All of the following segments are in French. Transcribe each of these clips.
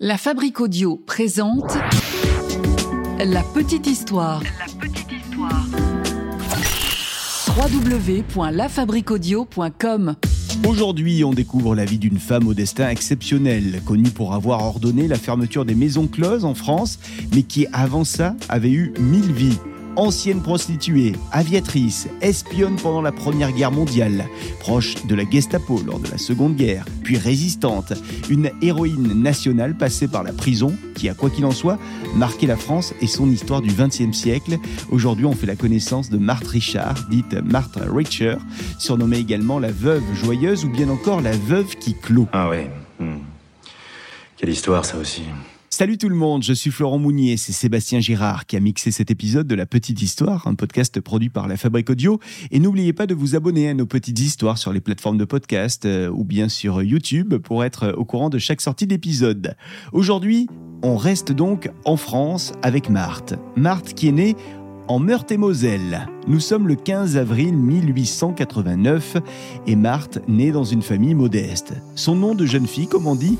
La Fabrique Audio présente La Petite Histoire. La petite histoire. www.lafabriqueaudio.com Aujourd'hui, on découvre la vie d'une femme au destin exceptionnel, connue pour avoir ordonné la fermeture des maisons closes en France, mais qui avant ça avait eu mille vies. Ancienne prostituée, aviatrice, espionne pendant la Première Guerre mondiale, proche de la Gestapo lors de la Seconde Guerre, puis résistante, une héroïne nationale passée par la prison qui a, quoi qu'il en soit, marqué la France et son histoire du XXe siècle. Aujourd'hui, on fait la connaissance de Marthe Richard, dite Marthe Richer, surnommée également la veuve joyeuse ou bien encore la veuve qui clôt. Ah ouais. hmm. Quelle histoire ça aussi. Salut tout le monde, je suis Florent Mounier, c'est Sébastien Girard qui a mixé cet épisode de La Petite Histoire, un podcast produit par la Fabrique Audio. Et n'oubliez pas de vous abonner à nos petites histoires sur les plateformes de podcast euh, ou bien sur YouTube pour être au courant de chaque sortie d'épisode. Aujourd'hui, on reste donc en France avec Marthe. Marthe qui est née en Meurthe-et-Moselle. Nous sommes le 15 avril 1889 et Marthe naît dans une famille modeste. Son nom de jeune fille, comme on dit,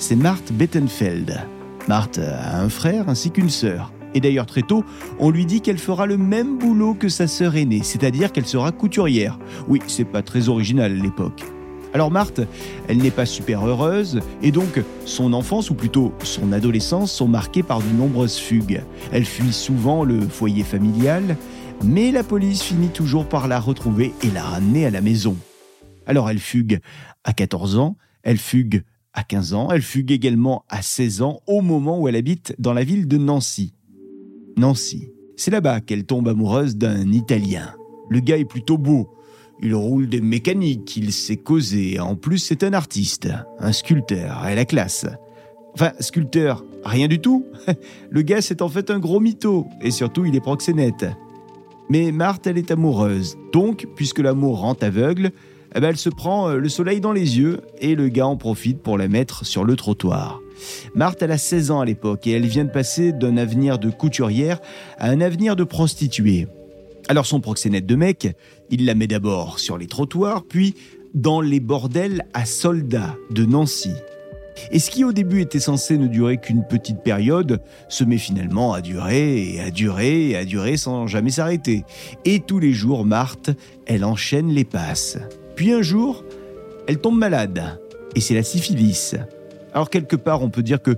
c'est Marthe Bettenfeld. Marthe a un frère ainsi qu'une sœur. Et d'ailleurs très tôt, on lui dit qu'elle fera le même boulot que sa sœur aînée, c'est-à-dire qu'elle sera couturière. Oui, c'est pas très original à l'époque. Alors Marthe, elle n'est pas super heureuse, et donc son enfance, ou plutôt son adolescence, sont marquées par de nombreuses fugues. Elle fuit souvent le foyer familial, mais la police finit toujours par la retrouver et la ramener à la maison. Alors elle fugue à 14 ans, elle fugue à 15 ans, elle fugue également à 16 ans au moment où elle habite dans la ville de Nancy. Nancy, c'est là-bas qu'elle tombe amoureuse d'un Italien. Le gars est plutôt beau, il roule des mécaniques, il sait causer, en plus c'est un artiste, un sculpteur, à la classe. Enfin, sculpteur, rien du tout. Le gars c'est en fait un gros mytho, et surtout il est proxénète. Mais Marthe, elle est amoureuse, donc, puisque l'amour rend aveugle, eh ben, elle se prend euh, le soleil dans les yeux et le gars en profite pour la mettre sur le trottoir. Marthe, elle a 16 ans à l'époque et elle vient de passer d'un avenir de couturière à un avenir de prostituée. Alors son proxénète de mec, il la met d'abord sur les trottoirs, puis dans les bordels à soldats de Nancy. Et ce qui au début était censé ne durer qu'une petite période, se met finalement à durer et à durer et à durer sans jamais s'arrêter. Et tous les jours, Marthe, elle enchaîne les passes. Puis un jour, elle tombe malade, et c'est la syphilis. Alors quelque part, on peut dire que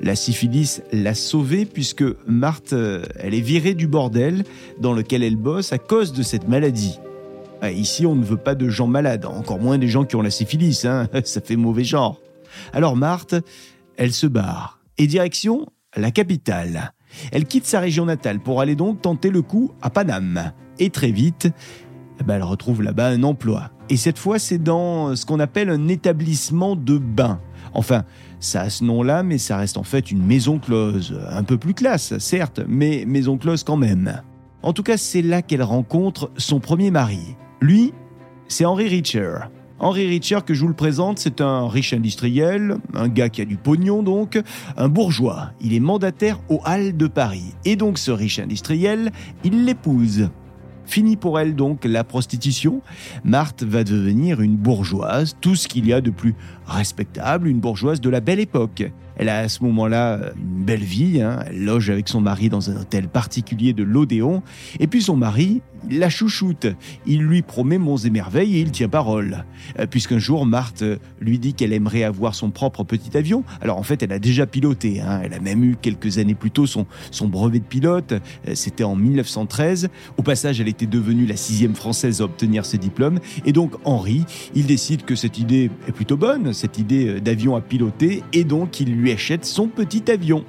la syphilis l'a sauvée puisque Marthe, euh, elle est virée du bordel dans lequel elle bosse à cause de cette maladie. Ah, Ici, on ne veut pas de gens malades, encore moins des gens qui ont la syphilis, hein, ça fait mauvais genre. Alors Marthe, elle se barre, et direction la capitale. Elle quitte sa région natale pour aller donc tenter le coup à Paname. Et très vite, eh ben, elle retrouve là-bas un emploi. Et cette fois, c'est dans ce qu'on appelle un établissement de bain. Enfin, ça a ce nom-là, mais ça reste en fait une maison close. Un peu plus classe, certes, mais maison close quand même. En tout cas, c'est là qu'elle rencontre son premier mari. Lui, c'est Henry Richer. Henry Richer, que je vous le présente, c'est un riche industriel, un gars qui a du pognon donc, un bourgeois. Il est mandataire aux Halles de Paris. Et donc ce riche industriel, il l'épouse. Fini pour elle donc la prostitution. Marthe va devenir une bourgeoise, tout ce qu'il y a de plus respectable, une bourgeoise de la belle époque. Elle a à ce moment-là une belle vie, hein. elle loge avec son mari dans un hôtel particulier de l'Odéon, et puis son mari, la chouchoute, il lui promet monts et merveilles et il tient parole. Euh, Puisqu'un jour, Marthe lui dit qu'elle aimerait avoir son propre petit avion, alors en fait elle a déjà piloté, hein. elle a même eu quelques années plus tôt son, son brevet de pilote, Euh, c'était en 1913, au passage elle était devenue la sixième française à obtenir ce diplôme, et donc Henri, il décide que cette idée est plutôt bonne, cette idée euh, d'avion à piloter, et donc il lui achète son petit avion.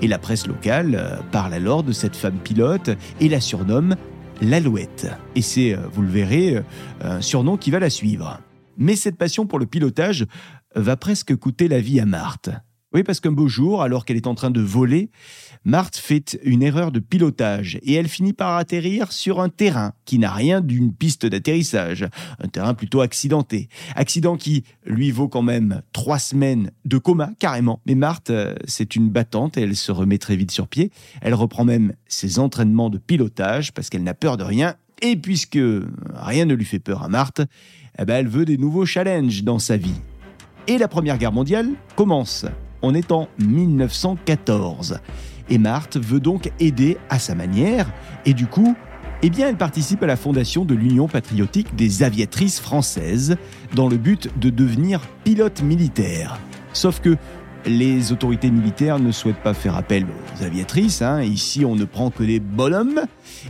Et la presse locale euh, parle alors de cette femme pilote et la surnomme l'Alouette. Et c'est, euh, vous le verrez, euh, un surnom qui va la suivre. Mais cette passion pour le pilotage va presque coûter la vie à Marthe. Oui, parce qu'un beau jour, alors qu'elle est en train de voler, Marthe fait une erreur de pilotage et elle finit par atterrir sur un terrain qui n'a rien d'une piste d'atterrissage, un terrain plutôt accidenté. Accident qui lui vaut quand même trois semaines de coma, carrément. Mais Marthe, euh, c'est une battante et elle se remet très vite sur pied. Elle reprend même ses entraînements de pilotage parce qu'elle n'a peur de rien. Et puisque rien ne lui fait peur à Marthe, eh ben, elle veut des nouveaux challenges dans sa vie. Et la Première Guerre mondiale commence. On est en 1914. Et Marthe veut donc aider à sa manière, et du coup, eh bien, elle participe à la fondation de l'Union patriotique des aviatrices françaises dans le but de devenir pilote militaire. Sauf que les autorités militaires ne souhaitent pas faire appel aux aviatrices. Hein. Ici, on ne prend que des bonhommes.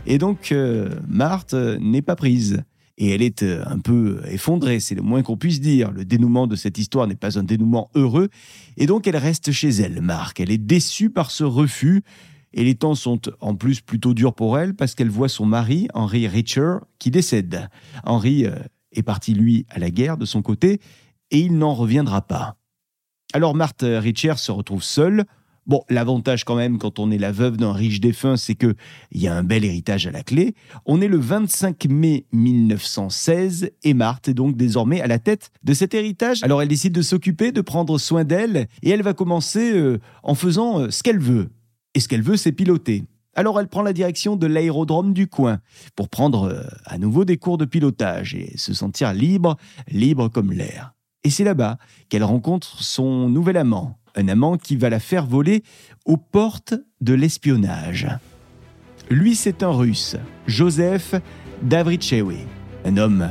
Et donc, euh, Marthe n'est pas prise. Et elle est euh, un peu effondrée, c'est le moins qu'on puisse dire. Le dénouement de cette histoire n'est pas un dénouement heureux. Et donc, elle reste chez elle, Marthe. Elle est déçue par ce refus. Et les temps sont en plus plutôt durs pour elle parce qu'elle voit son mari, Henry Richer, qui décède. Henry euh, est parti, lui, à la guerre de son côté, et il n'en reviendra pas. Alors Marthe Richer se retrouve seule. Bon, l'avantage quand même quand on est la veuve d'un riche défunt, c'est que il y a un bel héritage à la clé. On est le 25 mai 1916 et Marthe est donc désormais à la tête de cet héritage. Alors elle décide de s'occuper, de prendre soin d'elle et elle va commencer euh, en faisant euh, ce qu'elle veut. Et ce qu'elle veut, c'est piloter. Alors elle prend la direction de l'aérodrome du coin pour prendre euh, à nouveau des cours de pilotage et se sentir libre, libre comme l'air. Et c'est là-bas qu'elle rencontre son nouvel amant, un amant qui va la faire voler aux portes de l'espionnage. Lui, c'est un russe, Joseph Davrichewi, un homme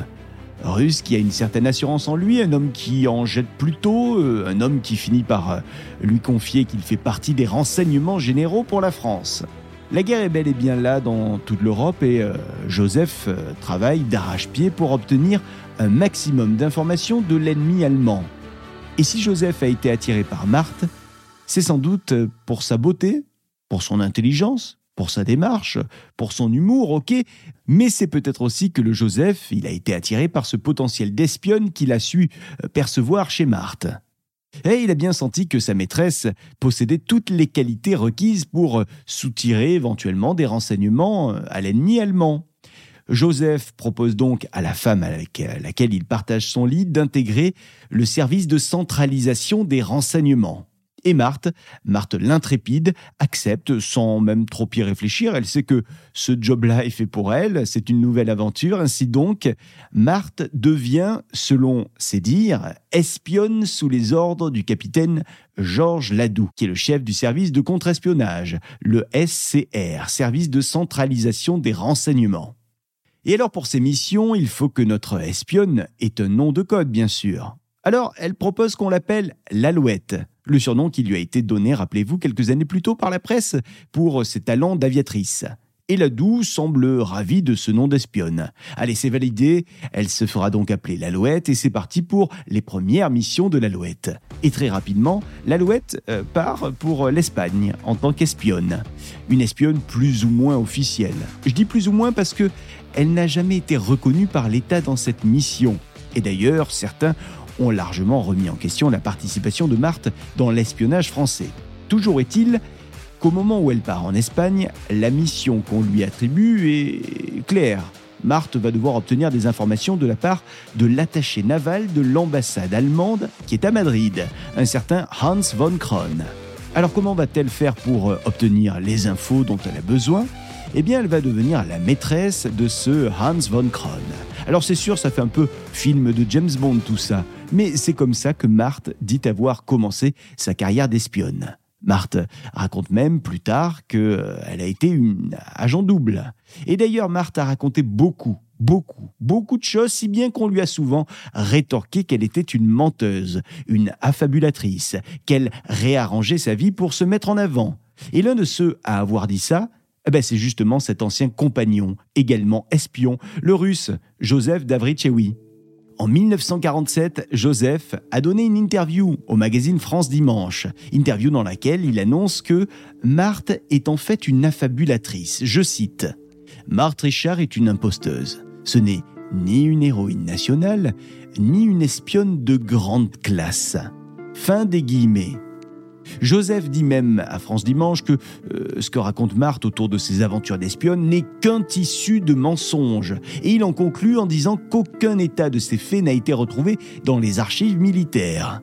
russe qui a une certaine assurance en lui, un homme qui en jette plutôt, euh, un homme qui finit par euh, lui confier qu'il fait partie des renseignements généraux pour la France. La guerre est bel et bien là dans toute l'Europe et euh, Joseph travaille d'arrache-pied pour obtenir un maximum d'informations de l'ennemi allemand. Et si Joseph a été attiré par Marthe, c'est sans doute pour sa beauté, pour son intelligence, pour sa démarche, pour son humour, ok, mais c'est peut-être aussi que le Joseph, il a été attiré par ce potentiel d'espionne qu'il a su euh, percevoir chez Marthe. Et il a bien senti que sa maîtresse possédait toutes les qualités requises pour euh, soutirer éventuellement des renseignements euh, à l'ennemi allemand. Joseph propose donc à la femme avec laquelle il partage son lit d'intégrer le service de centralisation des renseignements. Et Marthe, Marthe l'intrépide, accepte sans même trop y réfléchir. Elle sait que ce job-là est fait pour elle, c'est une nouvelle aventure. Ainsi donc, Marthe devient, selon ses dires, espionne sous les ordres du capitaine Georges Ladoux, qui est le chef du service de contre-espionnage, le SCR, service de centralisation des renseignements. Et alors pour ces missions, il faut que notre espionne ait un nom de code, bien sûr. Alors elle propose qu'on l'appelle l'Alouette, le surnom qui lui a été donné, rappelez-vous, quelques années plus tôt par la presse, pour ses talents d'aviatrice. Et Ladou semble ravie de ce nom d'espionne. Allez, c'est validé, elle se fera donc appeler l'Alouette et c'est parti pour les premières missions de l'Alouette. Et très rapidement, l'Alouette euh, part pour l'Espagne en tant qu'espionne. Une espionne plus ou moins officielle. Je dis plus ou moins parce que elle n'a jamais été reconnue par l'État dans cette mission. Et d'ailleurs, certains ont largement remis en question la participation de Marthe dans l'espionnage français. Toujours est-il qu'au moment où elle part en Espagne, la mission qu'on lui attribue est claire. Marthe va devoir obtenir des informations de la part de l'attaché naval de l'ambassade allemande qui est à Madrid, un certain Hans von Kron. Alors comment va-t-elle faire pour euh, obtenir les infos dont elle a besoin? Eh bien elle va devenir la maîtresse de ce Hans von Kron. Alors c'est sûr, ça fait un peu film de James Bond tout ça, mais c'est comme ça que Marthe dit avoir commencé sa carrière d'espionne. Marthe raconte même plus tard qu'elle euh, a été une agent double. Et d'ailleurs, Marthe a raconté beaucoup, beaucoup, beaucoup de choses, si bien qu'on lui a souvent rétorqué qu'elle était une menteuse, une affabulatrice, qu'elle réarrangeait sa vie pour se mettre en avant. Et l'un de ceux à avoir dit ça, eh ben c'est justement cet ancien compagnon, également espion, le russe Joseph Davrichewi. En 1947, Joseph a donné une interview au magazine France Dimanche, interview dans laquelle il annonce que Marthe est en fait une affabulatrice. Je cite Marthe Richard est une imposteuse. Ce n'est ni une héroïne nationale, ni une espionne de grande classe. Fin des guillemets. Joseph dit même à France Dimanche que euh, ce que raconte Marthe autour de ses aventures d'espionne n'est qu'un tissu de mensonges. Et il en conclut en disant qu'aucun état de ces faits n'a été retrouvé dans les archives militaires.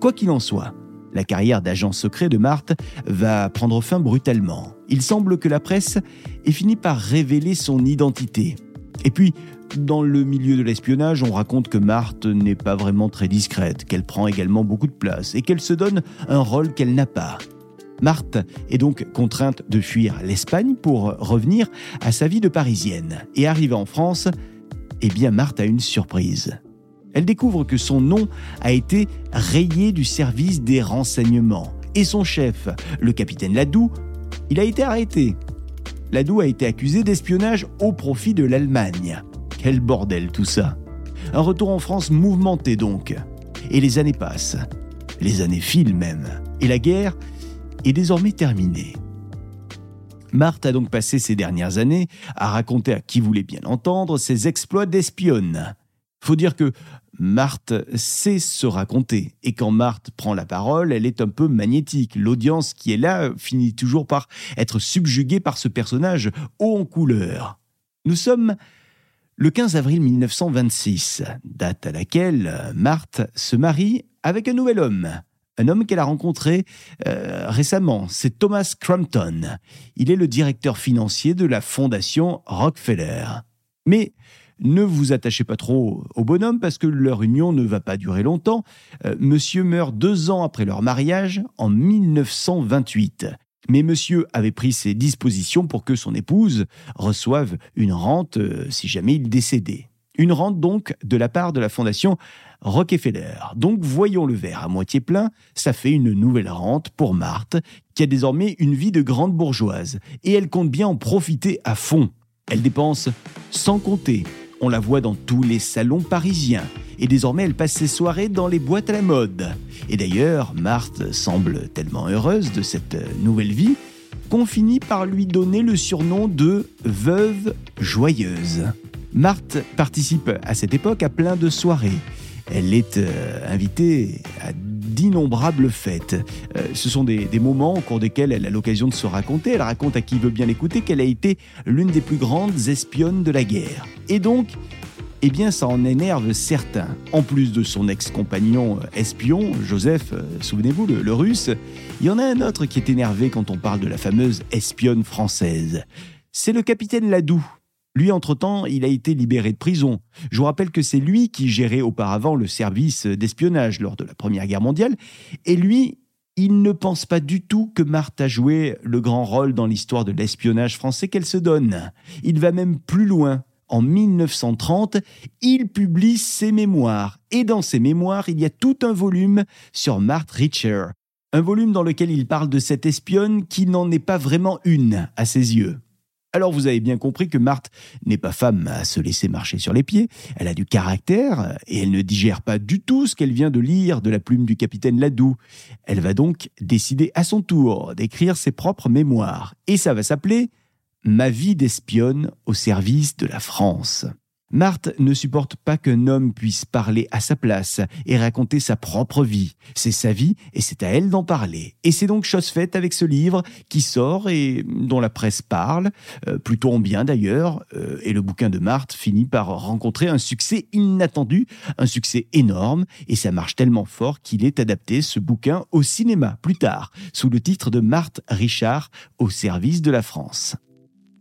Quoi qu'il en soit, la carrière d'agent secret de Marthe va prendre fin brutalement. Il semble que la presse ait fini par révéler son identité. Et puis, dans le milieu de l'espionnage, on raconte que Marthe n'est pas vraiment très discrète, qu'elle prend également beaucoup de place et qu'elle se donne un rôle qu'elle n'a pas. Marthe est donc contrainte de fuir l'Espagne pour revenir à sa vie de Parisienne. Et arrivée en France, eh bien Marthe a une surprise. Elle découvre que son nom a été rayé du service des renseignements. Et son chef, le capitaine Ladoux, il a été arrêté. Ladoux a été accusé d'espionnage au profit de l'Allemagne. Quel bordel tout ça. Un retour en France mouvementé donc. Et les années passent. Les années filent même. Et la guerre est désormais terminée. Marthe a donc passé ces dernières années à raconter à qui voulait bien entendre ses exploits d'espionne. Faut dire que Marthe sait se raconter. Et quand Marthe prend la parole, elle est un peu magnétique. L'audience qui est là finit toujours par être subjuguée par ce personnage haut en couleur. Nous sommes le 15 avril 1926, date à laquelle Marthe se marie avec un nouvel homme. Un homme qu'elle a rencontré euh, récemment, c'est Thomas Crampton. Il est le directeur financier de la fondation Rockefeller. Mais ne vous attachez pas trop au bonhomme parce que leur union ne va pas durer longtemps. Euh, monsieur meurt deux ans après leur mariage, en 1928. Mais monsieur avait pris ses dispositions pour que son épouse reçoive une rente euh, si jamais il décédait. Une rente donc de la part de la fondation Rockefeller. Donc voyons le verre à moitié plein, ça fait une nouvelle rente pour Marthe, qui a désormais une vie de grande bourgeoise, et elle compte bien en profiter à fond. Elle dépense sans compter, on la voit dans tous les salons parisiens. Et désormais, elle passe ses soirées dans les boîtes à la mode. Et d'ailleurs, Marthe semble tellement heureuse de cette nouvelle vie qu'on finit par lui donner le surnom de Veuve Joyeuse. Marthe participe à cette époque à plein de soirées. Elle est euh, invitée à d'innombrables fêtes. Euh, ce sont des, moments au cours desquels elle a l'occasion de se raconter. Elle raconte à qui veut bien l'écouter qu'elle a été l'une des plus grandes espionnes de la guerre. Et donc, eh bien, ça en énerve certains. En plus de son ex-compagnon euh, espion, Joseph, euh, souvenez-vous, le, le russe, il y en a un autre qui est énervé quand on parle de la fameuse espionne française. C'est le capitaine Ladoux, lui, entre-temps, il a été libéré de prison. Je vous rappelle que c'est lui qui gérait auparavant le service d'espionnage lors de la Première Guerre mondiale. Et lui, il ne pense pas du tout que Marthe a joué le grand rôle dans l'histoire de l'espionnage français qu'elle se donne. Il va même plus loin. En 1930, il publie ses mémoires. Et dans ses mémoires, il y a tout un volume sur Marthe Richer. Un volume dans lequel il parle de cette espionne qui n'en est pas vraiment une à ses yeux. Alors vous avez bien compris que Marthe n'est pas femme à se laisser marcher sur les pieds, elle a du caractère et elle ne digère pas du tout ce qu'elle vient de lire de la plume du capitaine Ladoux. Elle va donc décider à son tour d'écrire ses propres mémoires et ça va s'appeler Ma vie d'espionne au service de la France. Marthe ne supporte pas qu'un homme puisse parler à sa place et raconter sa propre vie. C'est sa vie et c'est à elle d'en parler. Et c'est donc chose faite avec ce livre qui sort et dont la presse parle, euh, plutôt en bien d'ailleurs, euh, et le bouquin de Marthe finit par rencontrer un succès inattendu, un succès énorme, et ça marche tellement fort qu'il est adapté, ce bouquin, au cinéma plus tard, sous le titre de Marthe Richard au service de la France.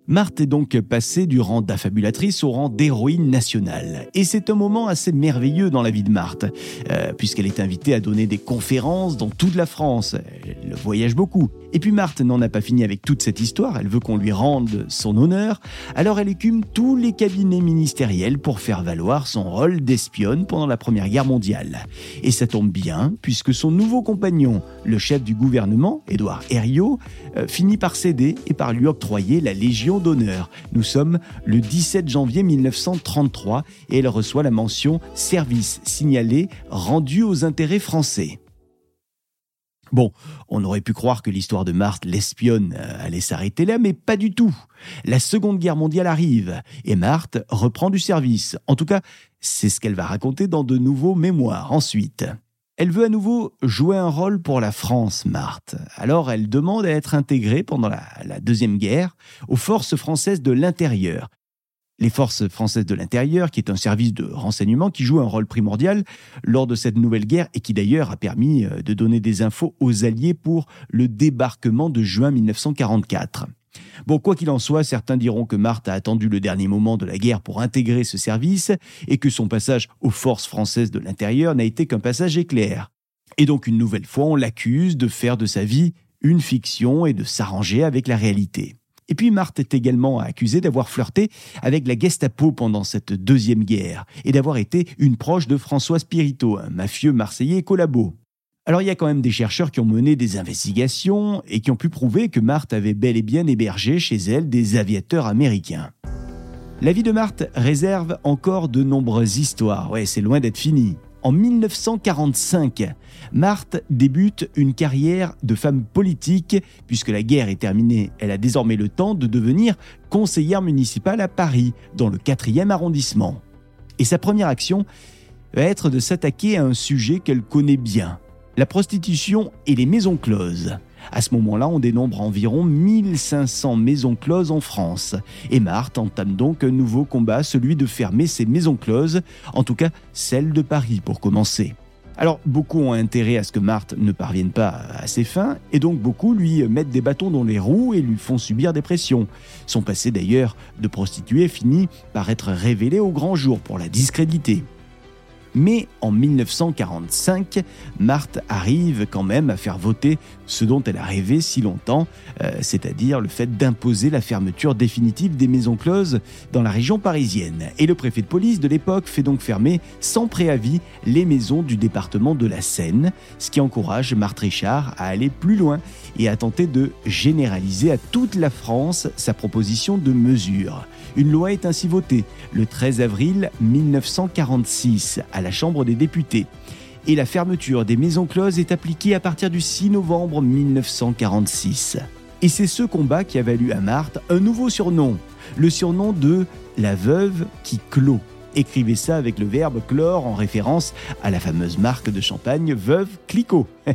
Marthe est donc passée du rang d'affabulatrice au rang d'héroïne nationale. Et c'est un moment assez merveilleux dans la vie de Marthe, euh, puisqu'elle est invitée à donner des conférences dans toute la France. Elle voyage beaucoup. Et puis Marthe n'en a pas fini avec toute cette histoire, elle veut qu'on lui rende son honneur, alors elle écume tous les cabinets ministériels pour faire valoir son rôle d'espionne pendant la Première Guerre mondiale. Et ça tombe bien, puisque son nouveau compagnon, le chef du gouvernement, Édouard Herriot, euh, finit par céder et par lui octroyer la Légion d'honneur. Nous sommes le 17 janvier 1933 et elle reçoit la mention Service signalé rendu aux intérêts français. Bon, on aurait pu croire que l'histoire de Marthe l'espionne euh, allait s'arrêter là, mais pas du tout. La Seconde Guerre mondiale arrive et Marthe reprend du service. En tout cas, c'est ce qu'elle va raconter dans de nouveaux mémoires ensuite. Elle veut à nouveau jouer un rôle pour la France, Marthe. Alors elle demande à être intégrée pendant la, la Deuxième Guerre aux forces françaises de l'intérieur, les forces françaises de l'intérieur, qui est un service de renseignement qui joue un rôle primordial lors de cette nouvelle guerre et qui d'ailleurs a permis euh, de donner des infos aux Alliés pour le débarquement de juin 1944. Bon, quoi qu'il en soit, certains diront que Marthe a attendu le dernier moment de la guerre pour intégrer ce service et que son passage aux forces françaises de l'intérieur n'a été qu'un passage éclair. Et donc une nouvelle fois, on l'accuse de faire de sa vie une fiction et de s'arranger avec la réalité. Et puis Marthe est également accusée d'avoir flirté avec la Gestapo pendant cette deuxième guerre et d'avoir été une proche de François Spirito, un mafieux marseillais collabo. Alors il y a quand même des chercheurs qui ont mené des investigations et qui ont pu prouver que Marthe avait bel et bien hébergé chez elle des aviateurs américains. La vie de Marthe réserve encore de nombreuses histoires, ouais c'est loin d'être fini. En 1945, Marthe débute une carrière de femme politique. Puisque la guerre est terminée, elle a désormais le temps de devenir conseillère municipale à Paris, dans le 4e arrondissement. Et sa première action va être de s'attaquer à un sujet qu'elle connaît bien, la prostitution et les maisons closes. À ce moment-là, on dénombre environ 1500 maisons closes en France. Et Marthe entame donc un nouveau combat, celui de fermer ces maisons closes, en tout cas celle de Paris pour commencer. Alors, beaucoup ont intérêt à ce que Marthe ne parvienne pas à ses fins, et donc beaucoup lui mettent des bâtons dans les roues et lui font subir des pressions. Son passé d'ailleurs de prostituée finit par être révélé au grand jour pour la discréditer. Mais en 1945, Marthe arrive quand même à faire voter ce dont elle a rêvé si longtemps, euh, c'est-à-dire le fait d'imposer la fermeture définitive des maisons closes dans la région parisienne. Et le préfet de police de l'époque fait donc fermer sans préavis les maisons du département de la Seine, ce qui encourage Marthe Richard à aller plus loin et à tenter de généraliser à toute la France sa proposition de mesure. Une loi est ainsi votée le 13 avril 1946 à la Chambre des députés. Et la fermeture des maisons closes est appliquée à partir du 6 novembre 1946. Et c'est ce combat qui a valu à Marthe un nouveau surnom, le surnom de la veuve qui clôt. Écrivez ça avec le verbe clore en référence à la fameuse marque de champagne Veuve Clicquot.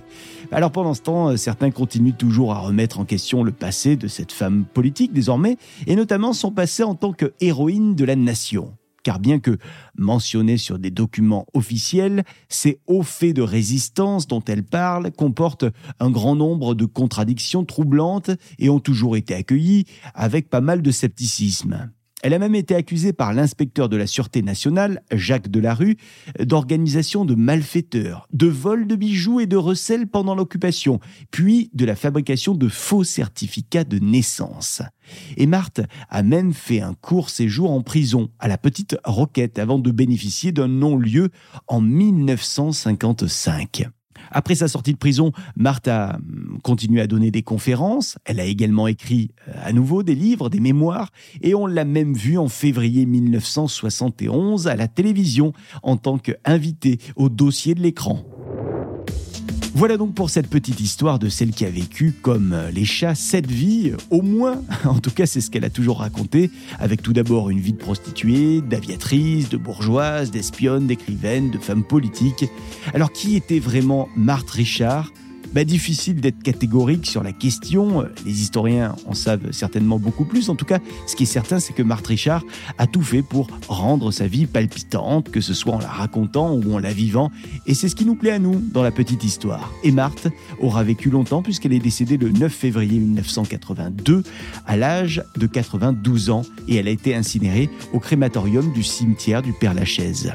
Alors pendant ce temps, certains continuent toujours à remettre en question le passé de cette femme politique désormais, et notamment son passé en tant que héroïne de la nation car bien que mentionnée sur des documents officiels, ces hauts faits de résistance dont elle parle comportent un grand nombre de contradictions troublantes et ont toujours été accueillis avec pas mal de scepticisme. Elle a même été accusée par l'inspecteur de la Sûreté nationale, Jacques Delarue, d'organisation de malfaiteurs, de vol de bijoux et de recel pendant l'occupation, puis de la fabrication de faux certificats de naissance. Et Marthe a même fait un court séjour en prison à la Petite Roquette avant de bénéficier d'un non-lieu en 1955. Après sa sortie de prison, Marthe a hum, continué à donner des conférences. Elle a également écrit euh, à nouveau des livres, des mémoires, et on l'a même vue en février 1971 à la télévision en tant qu'invitée au dossier de l'écran. Voilà donc pour cette petite histoire de celle qui a vécu, comme les chats, cette vie, au moins, en tout cas c'est ce qu'elle a toujours raconté, avec tout d'abord une vie de prostituée, d'aviatrice, de bourgeoise, d'espionne, d'écrivaine, de femme politique. Alors qui était vraiment Marthe Richard? Bah, difficile d'être catégorique sur la question. Les historiens en savent certainement beaucoup plus. En tout cas, ce qui est certain, c'est que Marthe Richard a tout fait pour rendre sa vie palpitante, que ce soit en la racontant ou en la vivant. Et c'est ce qui nous plaît à nous dans la petite histoire. Et Marthe aura vécu longtemps puisqu'elle est décédée le 9 février 1982 à l'âge de 92 ans et elle a été incinérée au crématorium du cimetière du Père-Lachaise.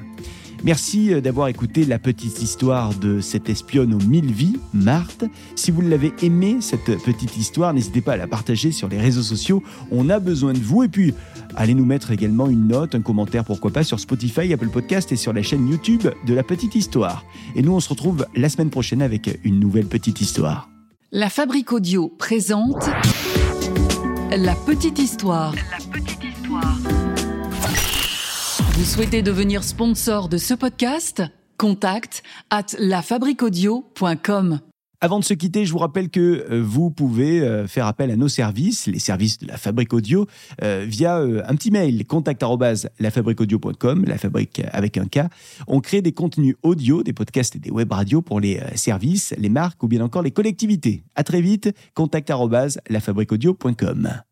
Merci euh, d'avoir écouté la petite histoire de cette espionne aux mille vies, Marthe. Si vous l'avez aimé, cette petite histoire, n'hésitez pas à la partager sur les réseaux sociaux. On a besoin de vous. Et puis, allez nous mettre également une note, un commentaire, pourquoi pas, sur Spotify, Apple Podcast et sur la chaîne YouTube de la petite histoire. Et nous, on se retrouve la semaine prochaine avec une nouvelle petite histoire. La Fabrique Audio présente La petite histoire. Vous souhaitez devenir sponsor de ce podcast? Contact at lafabriquaudio.com. Avant de se quitter, je vous rappelle que euh, vous pouvez euh, faire appel à nos services, les services de la Fabrique Audio, euh, via un petit mail, contact@lafabriqueaudio.com, la fabrique avec un K. On crée des contenus audio, des podcasts et des web radios pour les services, les marques ou bien encore les collectivités. À très vite, contact@lafabriqueaudio.com.